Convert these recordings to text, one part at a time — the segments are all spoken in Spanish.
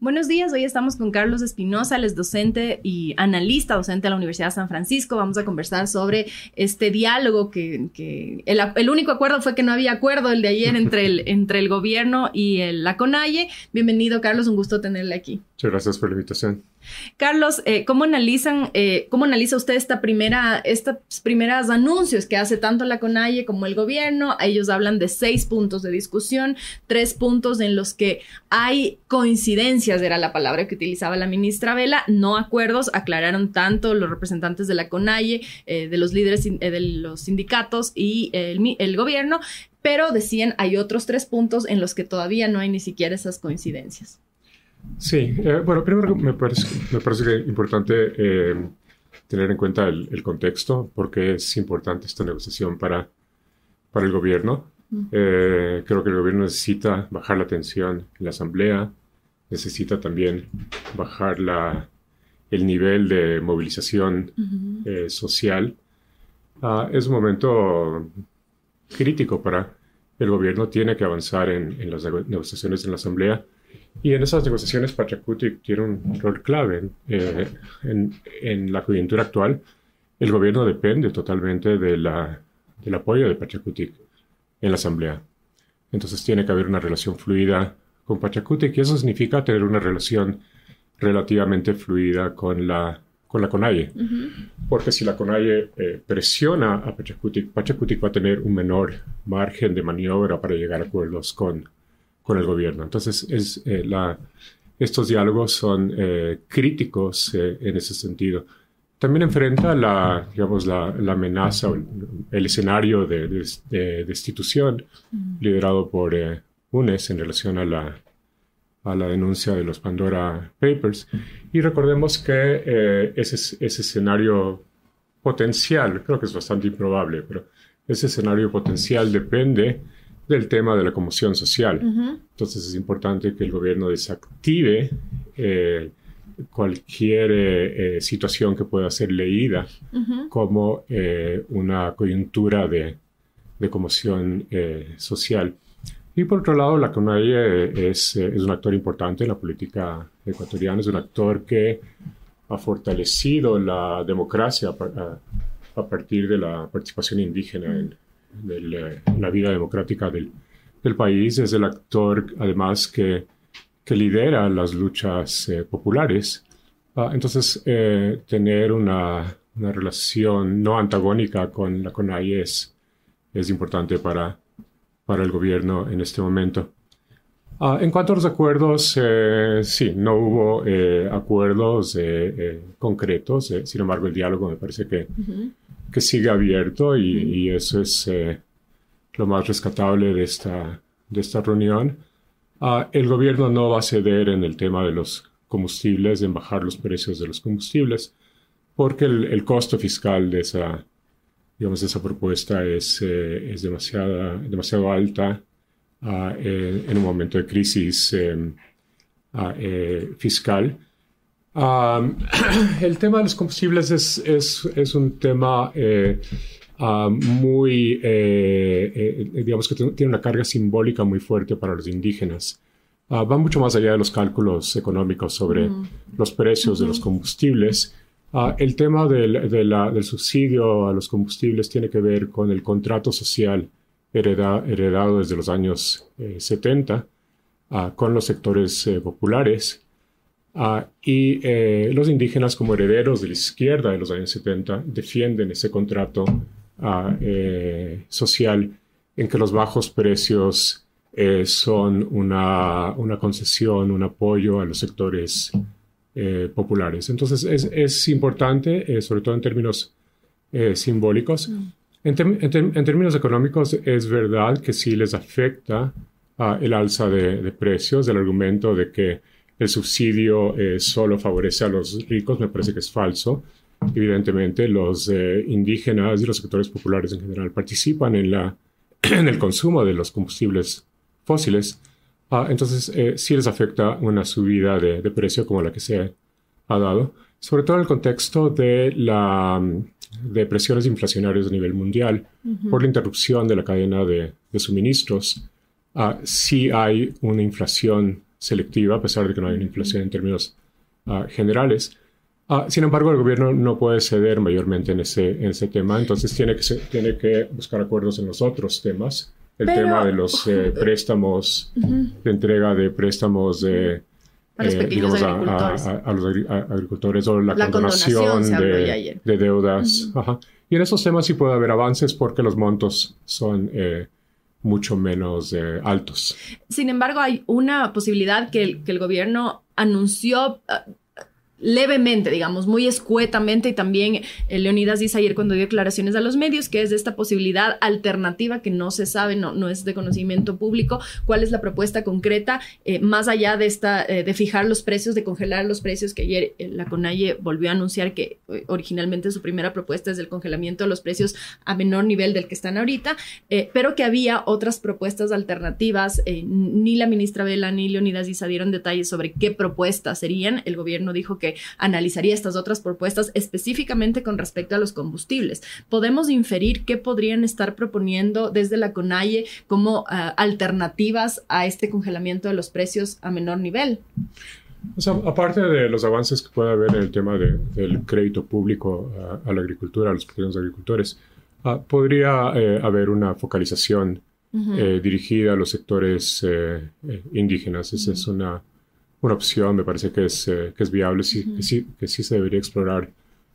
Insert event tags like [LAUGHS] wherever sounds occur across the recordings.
Buenos días, hoy estamos con Carlos Espinosa, él es docente y analista docente de la Universidad de San Francisco. Vamos a conversar sobre este diálogo que, el, único acuerdo fue que no había acuerdo el de ayer entre el, [LAUGHS] entre el gobierno y la CONAIE. Bienvenido, Carlos, un gusto tenerle aquí. Muchas gracias por la invitación. Carlos, eh, ¿cómo analizan, eh, cómo analiza usted esta primera, estos primeros anuncios que hace tanto la CONAIE como el gobierno? Ellos hablan de seis puntos de discusión, tres puntos en los que hay coincidencias, era la palabra que utilizaba la ministra Vela, no acuerdos, aclararon tanto los representantes de la CONAIE, eh, de los líderes de los sindicatos y el, el gobierno, pero decían hay otros tres puntos en los que todavía no hay ni siquiera esas coincidencias. Sí, eh, bueno, primero me parece, me parece que es importante eh, tener en cuenta el, contexto, porque es importante esta negociación para, para el gobierno. Eh, creo que el gobierno necesita bajar la tensión en la asamblea, necesita también bajar la, el nivel de movilización social. Ah, es un momento crítico para el gobierno, tiene que avanzar en, en las negociaciones en la asamblea y en esas negociaciones, Pachacutic tiene un rol clave. Eh, en, la coyuntura actual, el gobierno depende totalmente de la, del apoyo de Pachacutic en la Asamblea. Entonces tiene que haber una relación fluida con Pachacutic y eso significa tener una relación relativamente fluida con la con la CONAIE. Porque si la CONAIE eh, presiona a Pachacutic, Pachacutic va a tener un menor margen de maniobra para llegar a acuerdos con, con el gobierno. Entonces, es, eh, la, estos diálogos son eh, críticos eh, en ese sentido. También enfrenta la, digamos, la, amenaza, el, escenario de, destitución liderado por UNES en relación a la, a la denuncia de los Pandora Papers. Y recordemos que ese, ese escenario potencial, creo que es bastante improbable, pero ese escenario potencial depende del tema de la conmoción social. Entonces es importante que el gobierno desactive eh, cualquier eh, eh, situación que pueda ser leída como una coyuntura de, de conmoción social. Y por otro lado, la CONAIE es, es, un actor importante en la política ecuatoriana, es un actor que ha fortalecido la democracia a, a partir de la participación indígena en, de la vida democrática del, del, país. Es el actor, además, que, que lidera las luchas eh, populares. Ah, entonces, eh, tener una, una, relación no antagónica con la CONAI es, es importante para, para el gobierno en este momento. Ah, en cuanto a los acuerdos, eh, sí, no hubo acuerdos concretos, sin embargo el diálogo me parece que, que sigue abierto y, eso es eh, lo más rescatable de esta, de esta reunión. Ah, el gobierno no va a ceder en el tema de los combustibles, en bajar los precios de los combustibles, porque el, costo fiscal de esa, digamos, esa propuesta es, eh, es demasiado, demasiado alta ah, en un momento de crisis em, ah, [CLEARS THROAT] el tema de los combustibles es, es, es un tema eh, muy, eh, eh, digamos que tiene una carga simbólica muy fuerte para los indígenas. Ah, va mucho más allá de los cálculos económicos sobre los precios de los combustibles. Ah, el tema del, del, subsidio a los combustibles tiene que ver con el contrato social heredado desde los años 70 ah, con los sectores populares Ah, y eh, los indígenas como herederos de la izquierda de los años 70 defienden ese contrato ah, eh, social en que los bajos precios eh, son una, una, concesión, un apoyo a los sectores populares. Entonces es, es importante, sobre todo en términos simbólicos. Mm. En, términos económicos es verdad que sí les afecta ah, el alza de, de precios, el argumento de que el subsidio eh, solo favorece a los ricos, me parece que es falso. Evidentemente, los eh, indígenas y los sectores populares en general participan en, la, [CLEARS THROAT] en el consumo de los combustibles fósiles. Ah, entonces, eh, sí les afecta una subida de, precio como la que se ha dado, sobre todo en el contexto de, la, de presiones inflacionarias a nivel mundial por la interrupción de la cadena de, suministros. Ah, sí hay una inflación selectiva, a pesar de que no hay una inflación en términos generales. sin embargo, el gobierno no puede ceder mayormente en ese, en ese tema, entonces tiene que, tiene que buscar acuerdos en los otros temas. El tema de los [LAUGHS] préstamos, de entrega de préstamos de a los eh, pequeños agricultores. A, los agricultores o la, condonación, de, deudas. Y en esos temas sí puede haber avances porque los montos son eh, mucho menos eh, altos. Sin embargo, hay una posibilidad que el, que el gobierno anunció levemente, digamos, muy escuetamente, y también eh, Leonidas dice ayer cuando dio declaraciones a los medios que es de esta posibilidad alternativa que no se sabe, no, no es de conocimiento público, cuál es la propuesta concreta, eh, más allá de esta, eh, de fijar los precios, de congelar los precios, que ayer la CONAIE volvió a anunciar que originalmente su primera propuesta es el congelamiento de los precios a menor nivel del que están ahorita, pero que había otras propuestas alternativas, ni la ministra Vela ni Leonidas Diza dieron detalles sobre qué propuestas serían, el gobierno dijo que analizaría estas otras propuestas específicamente con respecto a los combustibles. Podemos inferir qué podrían estar proponiendo desde la CONAIE como ah, alternativas a este congelamiento de los precios a menor nivel. aparte de los avances que puede haber en el tema del crédito público a, la agricultura, a los pequeños agricultores, ah, podría eh, haber una focalización eh, dirigida a los sectores eh, indígenas. Esa es una una opción, me parece que es, eh, que es viable, sí, que, sí, que sí se debería explorar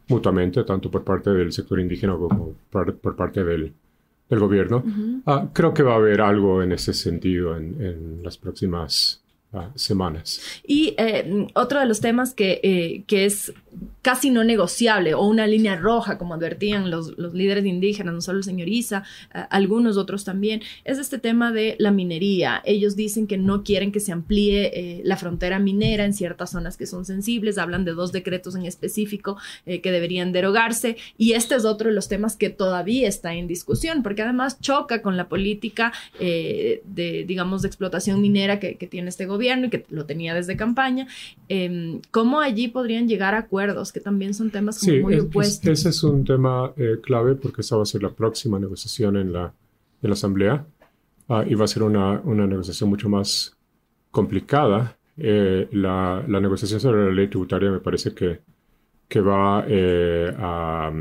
mutuamente, tanto por parte del sector indígena como por, parte del, del gobierno. Ah, creo que va a haber algo en ese sentido en, en las próximas semanas. Y eh, otro de los temas que, eh, que es casi no negociable o una línea roja, como advertían los, los líderes indígenas, no solo el señor Isa, eh, algunos otros también, es este tema de la minería. Ellos dicen que no quieren que se amplíe la frontera minera en ciertas zonas que son sensibles, hablan de dos decretos en específico que deberían derogarse y este es otro de los temas que todavía está en discusión, porque además choca con la política de, digamos, de explotación minera que, que, tiene este gobierno y que lo tenía desde campaña. Em, ¿Cómo allí podrían llegar a acuerdos? que también son temas muy opuestos. ese es un tema eh, clave porque esa va a ser la próxima negociación en la, en la Asamblea ah, y va a ser una, una, negociación mucho más complicada. Eh, la, la, negociación sobre la ley tributaria me parece que, que va eh, a,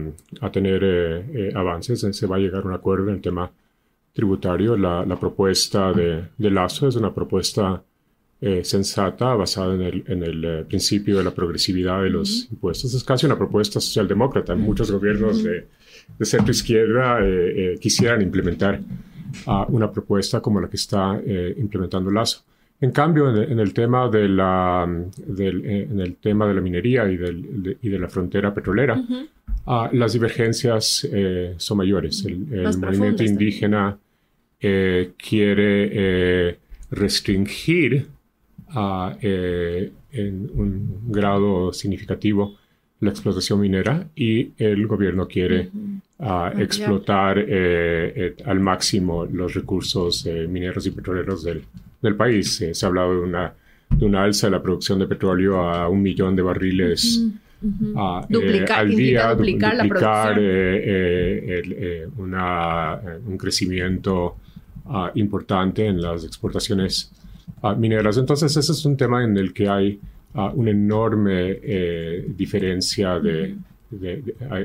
a, tener avances, se va a llegar a un acuerdo en el tema tributario. La, la propuesta de, de Lazo es una propuesta eh, sensata, basada en el, en el eh, principio de la progresividad de los impuestos. Es casi una propuesta socialdemócrata. Muchos gobiernos de, de centro izquierda eh, quisieran implementar ah, una propuesta como la que está implementando Lazo. En cambio, en el, tema de la, del, en el tema de la minería y, del, de, y de la frontera petrolera, ah, las divergencias son mayores. El, movimiento indígena quiere restringir eh, en un grado significativo la explotación minera y el gobierno quiere explotar eh, eh, al máximo los recursos mineros y petroleros del, del país. se ha hablado de una, de una alza de la producción de petróleo a un millón de barriles. duplicar, al día, duplicar, la producción. un crecimiento ah, importante en las exportaciones mineras. Entonces, ese es un tema en el que hay ah, una enorme eh, diferencia de,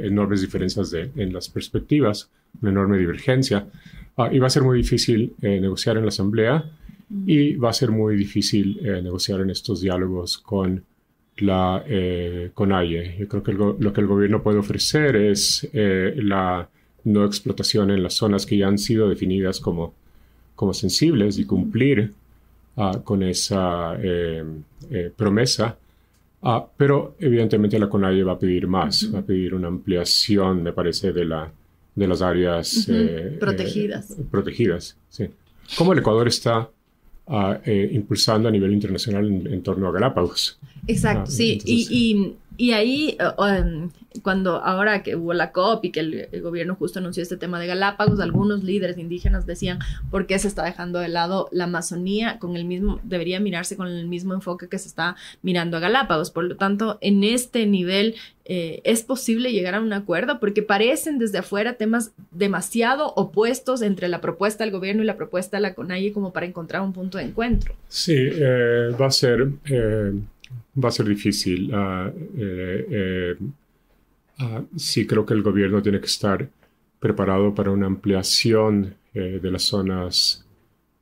enormes diferencias en las perspectivas, una enorme divergencia. Ah, y va a ser muy difícil eh, negociar en la Asamblea y va a ser muy difícil eh, negociar en estos diálogos con la con AIE. Yo creo que lo que el gobierno puede ofrecer es la no explotación en las zonas que ya han sido definidas como, como sensibles y cumplir Ah, con esa eh, eh, promesa. Ah, pero evidentemente la CONAIE va a pedir más, va a pedir una ampliación, me parece, de, la, de las áreas eh, protegidas. protegidas, sí. ¿Cómo el Ecuador está ah, impulsando a nivel internacional en, torno a Galápagos? Exacto, Ah, sí. entonces- y, y, y ahí, eh, um, cuando ahora que hubo la COP y que el, el gobierno justo anunció este tema de Galápagos, algunos líderes indígenas decían por qué se está dejando de lado la Amazonía con el mismo, debería mirarse con el mismo enfoque que se está mirando a Galápagos. Por lo tanto, en este nivel eh, es posible llegar a un acuerdo porque parecen desde afuera temas demasiado opuestos entre la propuesta del gobierno y la propuesta de la CONAIE como para encontrar un punto de encuentro. Sí, eh, va a ser, eh, va a ser difícil. Ah, eh, eh, ah, sí, creo que el gobierno tiene que estar preparado para una ampliación eh, de las zonas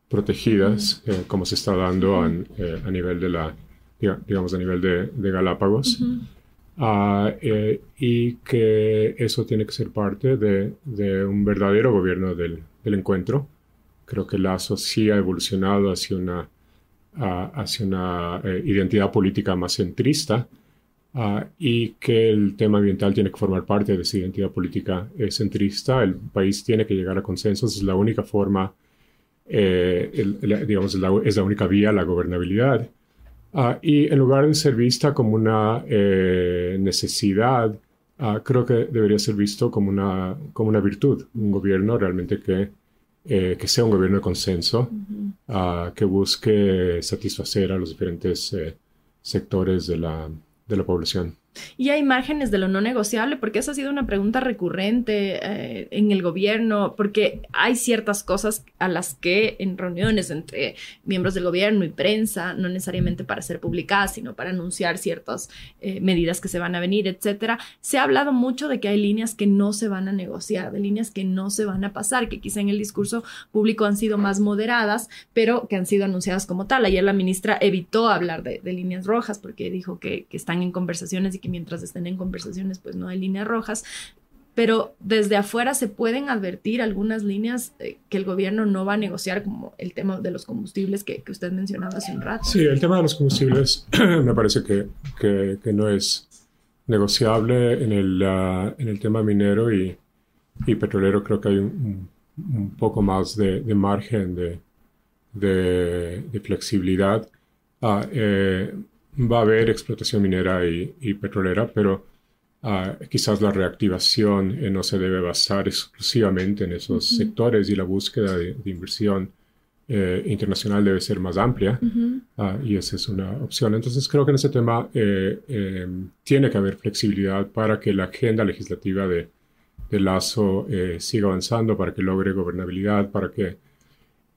protegidas, eh, como se está dando an- eh, a, nivel de la, diga- digamos, a nivel de, de Galápagos. Ah, eh, y que eso tiene que ser parte de, de un verdadero gobierno del, del encuentro. Creo que Lazo sí ha evolucionado hacia una, hacia una eh, identidad política más centrista ah, y que el tema ambiental tiene que formar parte de esa identidad política eh, centrista. El país tiene que llegar a consensos, es la única forma, eh, el- digamos, la, es la única vía a la gobernabilidad. Ah, y en lugar de ser vista como una eh, necesidad, ah, creo que debería ser visto como una, como una virtud. Un gobierno realmente que, eh, que sea un gobierno de consenso, ah, que busque satisfacer a los diferentes eh, sectores de la, de la población. Y hay márgenes de lo no negociable, porque esa ha sido una pregunta recurrente eh, en el gobierno, porque hay ciertas cosas a las que en reuniones entre miembros del gobierno y prensa, no necesariamente para ser publicadas, sino para anunciar ciertas eh, medidas que se van a venir, etcétera, se ha hablado mucho de que hay líneas que no se van a negociar, de líneas que no se van a pasar, que quizá en el discurso público han sido más moderadas, pero que han sido anunciadas como tal. Ayer la ministra evitó hablar de, de líneas rojas porque dijo que, que están en conversaciones y que mientras estén en conversaciones pues no hay líneas rojas. Pero desde afuera se pueden advertir algunas líneas eh, que el gobierno no va a negociar, como el tema de los combustibles que, que usted mencionaba hace un rato. Sí, el tema de los combustibles [CLEARS THROAT] me parece que, que, que no es negociable en el, ah, en el tema minero y, y petrolero. Creo que hay un, un- un poco más de, de margen de, de, de flexibilidad. Ah, eh, va a haber explotación minera y, y petrolera, pero ah, quizás la reactivación eh, no se debe basar exclusivamente en esos sectores y la búsqueda de, de inversión eh, internacional debe ser más amplia. Ah, y esa es una opción. Entonces creo que en ese tema eh, eh, tiene que haber flexibilidad para que la agenda legislativa de, de Lazo eh, siga avanzando, para que logre gobernabilidad, para que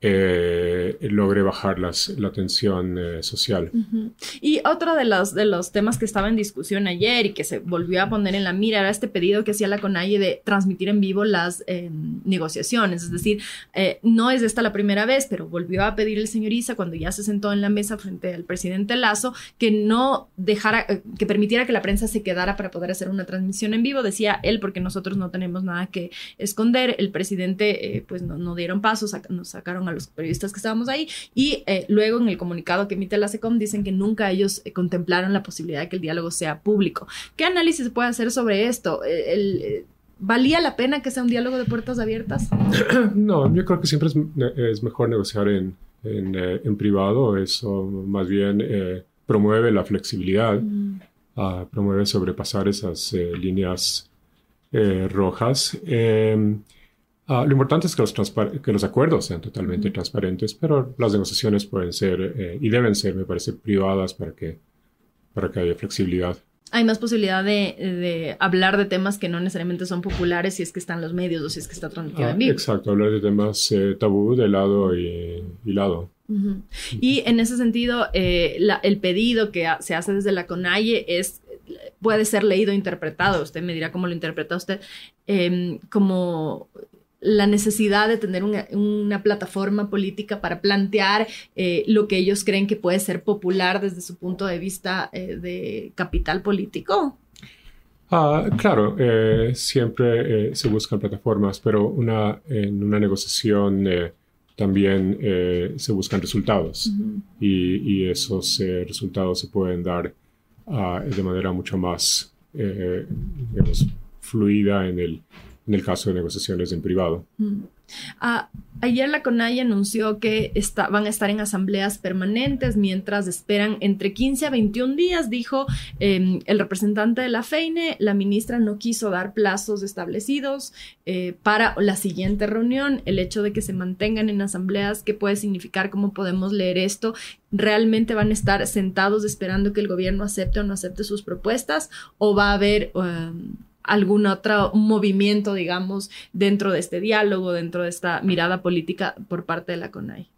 eh, logre bajar las, la tensión eh, social. Y otro de los, de los temas que estaba en discusión ayer y que se volvió a poner en la mira era este pedido que hacía la CONAIE de transmitir en vivo las eh, negociaciones. Es decir, eh, no es esta la primera vez, pero volvió a pedir el señor Isa cuando ya se sentó en la mesa frente al presidente Lazo que no dejara, que permitiera que la prensa se quedara para poder hacer una transmisión en vivo. Decía él, porque nosotros no tenemos nada que esconder. El presidente, pues no, dieron paso, sac- nos sacaron los periodistas que estábamos ahí y eh, luego en el comunicado que emite la SECOM dicen que nunca ellos eh, contemplaron la posibilidad de que el diálogo sea público. ¿Qué análisis se puede hacer sobre esto? Eh, el- eh, ¿Valía la pena que sea un diálogo de puertas abiertas? [COUGHS] No, yo creo que siempre es, es mejor negociar en, en, eh, en privado. Eso más bien eh, promueve la flexibilidad, ah, promueve sobrepasar esas líneas rojas. Eh, ah, lo importante es que los, que los acuerdos sean totalmente transparentes, pero las negociaciones pueden ser eh, y deben ser, me parece, privadas para que, para que haya flexibilidad. Hay más posibilidad de, de hablar de temas que no necesariamente son populares si es que están los medios o si es que está transmitido Ah, en vivo. exacto, hablar de temas eh, tabú de lado y, y lado. Ujú. Y en ese sentido, eh, la- el pedido que ha- se hace desde la CONAIE es, puede ser leído interpretado, usted me dirá cómo lo interpreta usted, em, como la necesidad de tener una, una plataforma política para plantear eh, lo que ellos creen que puede ser popular desde su punto de vista eh, de capital político. Ah, claro, eh, siempre se buscan plataformas, pero una, en una negociación también se buscan resultados y, y esos resultados se pueden dar ah, de manera mucho más, digamos, fluida en el, en el caso de negociaciones en privado. Mm. Ah, ayer la CONAI anunció que está, van a estar en asambleas permanentes mientras esperan entre 15 a 21 días, dijo em, el representante de la FEINE. La ministra no quiso dar plazos establecidos eh, para la siguiente reunión. El hecho de que se mantengan en asambleas, ¿qué puede significar? ¿Cómo podemos leer esto? ¿Realmente van a estar sentados esperando que el gobierno acepte o no acepte sus propuestas? ¿O va a haber... Um, algún otro movimiento, digamos, dentro de este diálogo, dentro de esta mirada política por parte de la CONAI.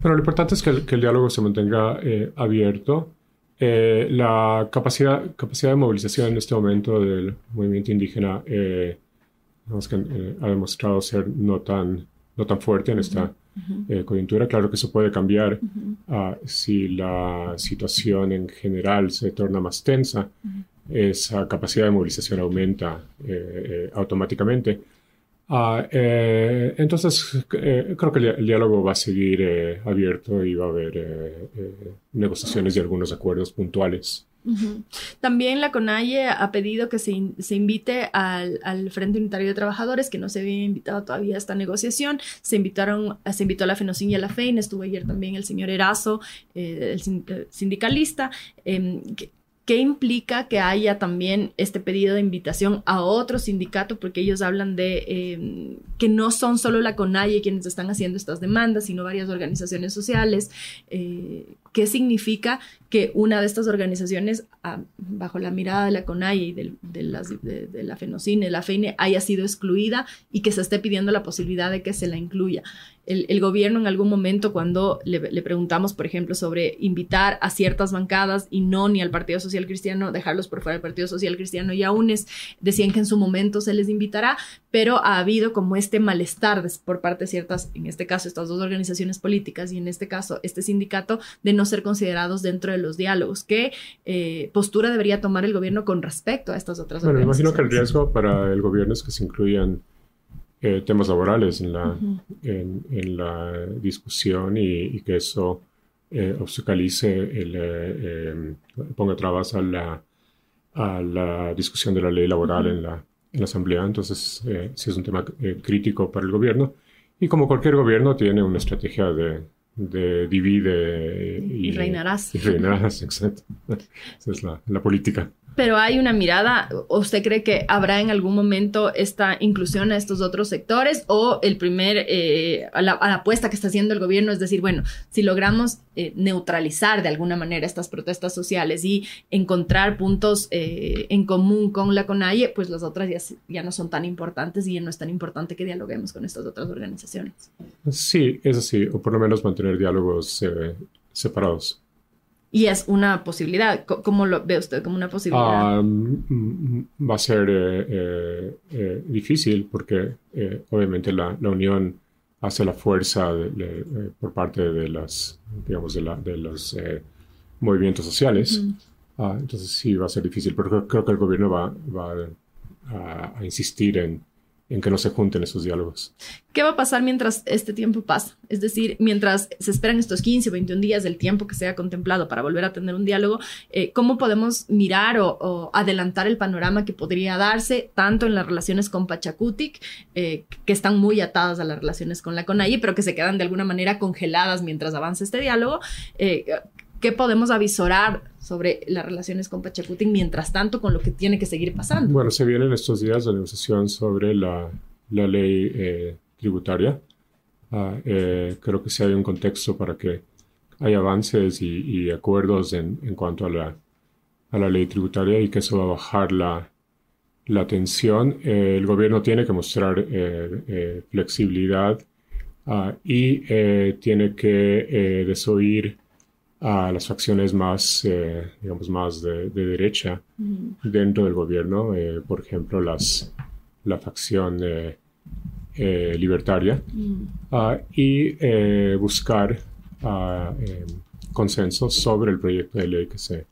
Pero lo importante es que el, diálogo se mantenga eh, abierto. Eh, la capacidad, capacidad de movilización en este momento del movimiento indígena eh, que, ha demostrado ser no tan, no tan fuerte en esta coyuntura. Claro que eso puede cambiar ah, si la situación en general se torna más tensa esa capacidad de movilización aumenta eh, eh, automáticamente. Ah, eh, entonces, creo que el, diálogo va a seguir abierto y va a haber negociaciones y algunos acuerdos puntuales. También la CONAIE ha pedido que se, invite al, Frente Unitario de Trabajadores, que no se había invitado todavía a esta negociación. Se invitaron, se invitó a la FENOCIN y a la FEIN, estuvo ayer también el señor Erazo, el sindicalista, em, ¿Qué implica que haya también este pedido de invitación a otro sindicato? Porque ellos hablan de eh, que no son solo la CONAIE quienes están haciendo estas demandas, sino varias organizaciones sociales. Eh, ¿Qué significa que una de estas organizaciones, ah, bajo la mirada de la CONAIE y de, la FENOCINE, la FEINE, haya sido excluida y que se esté pidiendo la posibilidad de que se la incluya? el, gobierno en algún momento cuando le, preguntamos, por ejemplo, sobre invitar a ciertas bancadas y no ni al Partido Social Cristiano, dejarlos por fuera del Partido Social Cristiano y aún es, decían que en su momento se les invitará, pero ha habido como este malestar por parte de ciertas, en este caso, estas dos organizaciones políticas y en este caso, este sindicato, de no ser considerados dentro de los diálogos. ¿Qué eh, postura debería tomar el gobierno con respecto a estas otras bueno, imagino que el riesgo para el gobierno es que se incluyan eh, temas laborales en la, en, la discusión y, que eso eh, obstaculice, el, eh, em, ponga trabas a la, a la discusión de la ley laboral en, la, en la Asamblea. Entonces, sí es un tema crítico para el gobierno. Y como cualquier gobierno tiene una estrategia de, de divide y, reinarás. Y reinarás, [LAUGHS] exacto. Esa es la, la política. Pero hay una mirada, ¿usted cree que habrá en algún momento esta inclusión a estos otros sectores o el primer, eh, a, la, apuesta que está haciendo el gobierno es decir, bueno, si logramos eh, neutralizar de alguna manera estas protestas sociales y encontrar puntos eh, en común con la CONAIE, pues las otras ya, ya no son tan importantes y ya no es tan importante que dialoguemos con estas otras organizaciones. Sí, es así, o por lo menos mantener diálogos separados. Y es una posibilidad. ¿Cómo lo ve usted como una posibilidad? Mm, va a ser eh, eh, eh, difícil porque obviamente la, la, unión hace la fuerza por parte de las, digamos, de, la, de los movimientos sociales. Ah, entonces sí va a ser difícil, pero creo, que el gobierno va, va a insistir en, en que no se junten esos diálogos. ¿Qué va a pasar mientras este tiempo pasa? Es decir, mientras se esperan estos 15 o 21 días del tiempo que se ha contemplado para volver a tener un diálogo, eh, ¿cómo podemos mirar o, adelantar el panorama que podría darse tanto en las relaciones con Pachacutic, eh, que están muy atadas a las relaciones con la CONAI, pero que se quedan de alguna manera congeladas mientras avanza este diálogo? Eh, ¿Qué podemos avisorar sobre las relaciones con Pachacutic mientras tanto con lo que tiene que seguir pasando? Bueno, se viene en estos días la negociación sobre la, la ley eh, tributaria. Ah, eh, creo que sí hay un contexto para que haya avances y, acuerdos en, en, cuanto a la, a la ley tributaria y que eso va a bajar la, la tensión. Eh, el gobierno tiene que mostrar flexibilidad ah, y tiene que desoír a las facciones más, eh, digamos, más de, derecha dentro del gobierno, eh, por ejemplo, las, la facción eh, libertaria, ah, y buscar ah, consensos sobre el proyecto de ley que se,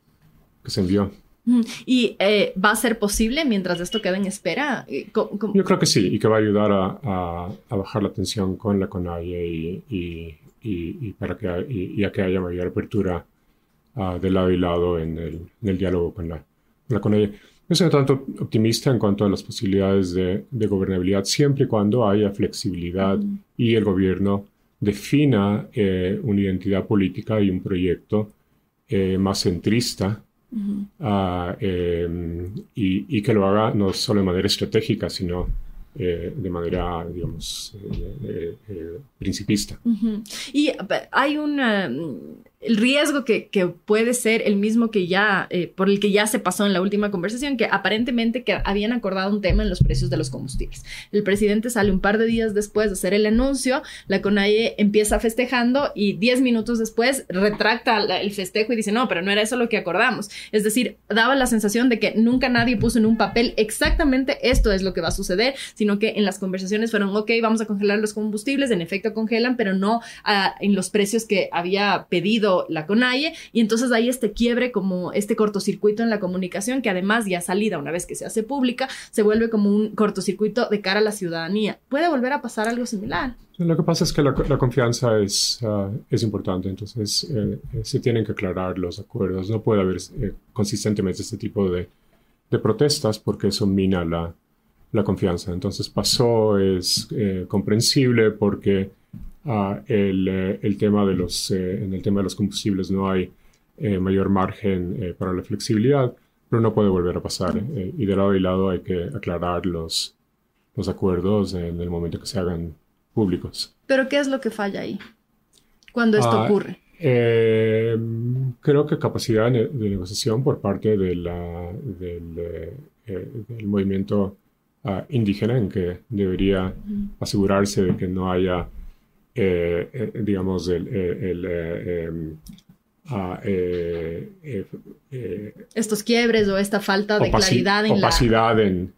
que se envió. ¿Y va a ser posible mientras esto quede en espera? Yo creo que sí, y que va a ayudar a, a, bajar la tensión con la CONAIE y y, para que, y, a que haya mayor apertura uh, de lado y lado en el, en el diálogo con la, con la No soy tanto optimista en cuanto a las posibilidades de, gobernabilidad, siempre y cuando haya flexibilidad y el gobierno defina eh, una identidad política y un proyecto eh, más centrista ah, em, y, que lo haga no solo de manera estratégica, sino eh, de manera, digamos, principista. Y hay una el riesgo que, puede ser el mismo que ya, eh, por el que ya se pasó en la última conversación, que aparentemente que habían acordado un tema en los precios de los combustibles. El presidente sale un par de días después de hacer el anuncio, la CONAIE empieza festejando y diez minutos después retracta el festejo y dice, no, pero no era eso lo que acordamos. Es decir, daba la sensación de que nunca nadie puso en un papel exactamente esto es lo que va a suceder, sino que en las conversaciones fueron, ok, vamos a congelar los combustibles, en efecto congelan, pero no ah, en los precios que había pedido la CONAIE y entonces hay este quiebre como este cortocircuito en la comunicación que además ya salida una vez que se hace pública se vuelve como un cortocircuito de cara a la ciudadanía. ¿Puede volver a pasar algo similar? Lo que pasa es que la, confianza es, ah, es importante, entonces eh, eh, se tienen que aclarar los acuerdos. No puede haber eh, consistentemente este tipo de, de, protestas porque eso mina la, la confianza. Entonces pasó, es comprensible porque eh, el, tema de los, eh, en el tema de los combustibles no hay eh, mayor margen para la flexibilidad, pero no puede volver a pasar. y de lado y lado hay que aclarar los, los acuerdos en el momento que se hagan públicos. ¿Pero qué es lo que falla ahí cuando esto ah, ocurre? creo que capacidad de, negociación por parte de la, del, del movimiento ah, indígena en que debería asegurarse de que no haya eh, eh, digamos, el, eh, em, ah, estos quiebres o esta falta de claridad en opacidad en,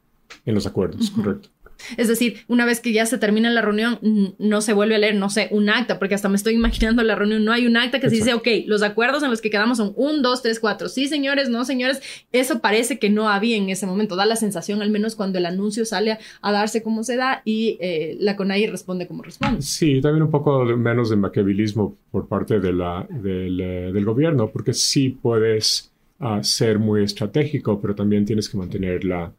en, los acuerdos, correcto. Es decir, una vez que ya se termina la reunión, no se vuelve a leer, no sé, un acta, porque hasta me estoy imaginando la reunión, no hay un acta que se dice, ok, los acuerdos en los que quedamos son un, dos, tres, cuatro, sí, señores, no, señores, eso parece que no había en ese momento, da la sensación, al menos cuando el anuncio sale a, darse como se da y eh, la CONAI responde como responde. Sí, también un poco menos de maquiavelismo por parte de la, del, eh, del gobierno, porque sí puedes ah, ser muy estratégico, pero también tienes que mantener la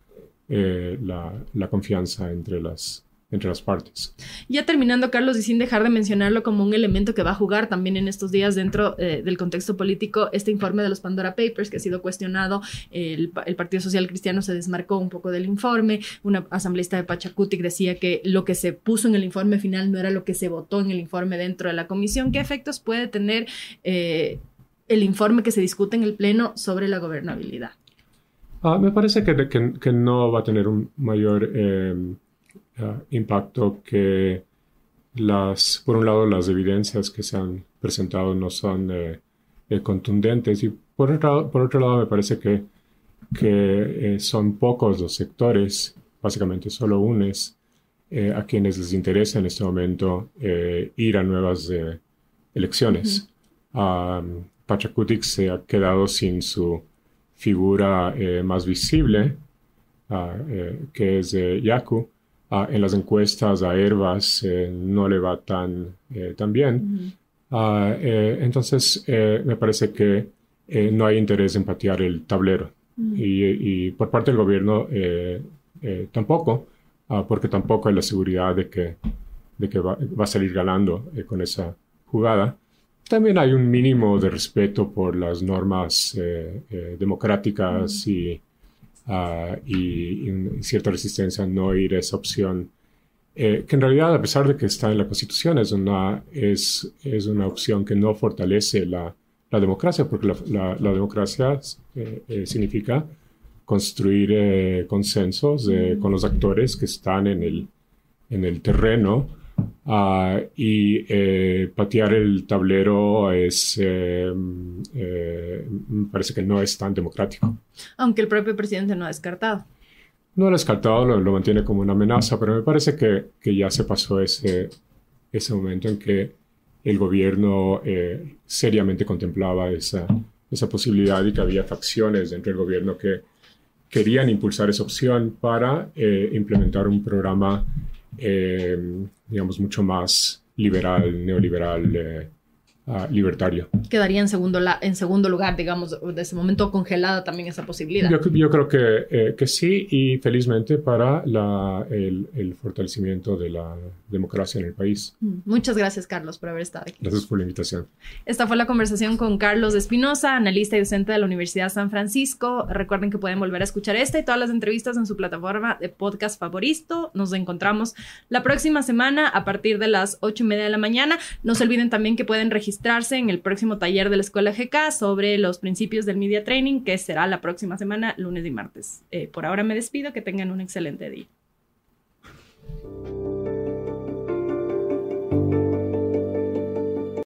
eh, la, confianza entre las, entre las partes. Ya terminando, Carlos, y sin dejar de mencionarlo como un elemento que va a jugar también en estos días dentro eh, del contexto político, este informe de los Pandora Papers que ha sido cuestionado, el, Partido Social Cristiano se desmarcó un poco del informe, una asambleísta de Pachacutic decía que lo que se puso en el informe final no era lo que se votó en el informe dentro de la comisión. ¿Qué efectos puede tener eh, el informe que se discute en el Pleno sobre la gobernabilidad? Ah, me parece que, que, no va a tener un mayor em, ah, impacto que las, por un lado, las evidencias que se han presentado no son eh, eh, contundentes y por otro, por otro lado me parece que, que eh, son pocos los sectores, básicamente solo unes, a quienes les interesa en este momento ir a nuevas elecciones. Uh Pachacutic se ha quedado sin su figura eh, más visible, ah, eh, que es Yaku, ah, en las encuestas a Herbas eh, no le va tan, tan bien. Ah, entonces, me parece que no hay interés en patear el tablero. y, por parte del gobierno tampoco, porque tampoco hay la seguridad de que, de que va, va a salir ganando con esa jugada. También hay un mínimo de respeto por las normas eh, eh, democráticas ah, y, cierta resistencia a no ir a esa opción, eh, que en realidad, a pesar de que está en la Constitución, es una, es, es una opción que no fortalece la, la democracia, porque la, la, democracia significa construir consensos con los actores que están en el, en el terreno Ah, y eh, patear el tablero es, eh, eh, me parece que no es tan democrático. Aunque el propio presidente no ha descartado. No lo ha descartado, lo, mantiene como una amenaza, pero me parece que, que, ya se pasó ese, ese momento en que el gobierno seriamente contemplaba esa, esa posibilidad y que había facciones dentro del gobierno que querían impulsar esa opción para implementar un programa eh, digamos, mucho más liberal, neoliberal, libertario. Quedaría en segundo, en segundo lugar, digamos, de ese momento congelada también esa posibilidad. Yo, creo que, eh, que, sí y felizmente para la, el, el, fortalecimiento de la democracia en el país. Mm, muchas gracias, Carlos, por haber estado aquí. Gracias por la invitación. Esta fue la conversación con Carlos Espinosa, analista y docente de la Universidad San Francisco. Recuerden que pueden volver a escuchar esta y todas las entrevistas en su plataforma de podcast favorito. Nos encontramos la próxima semana a partir de las ocho y media de la mañana. No se olviden también que pueden registrarse en el próximo taller de la Escuela GK sobre los principios del Media Training, que será la próxima semana, lunes y martes. Eh, por ahora me despido, que tengan un excelente día.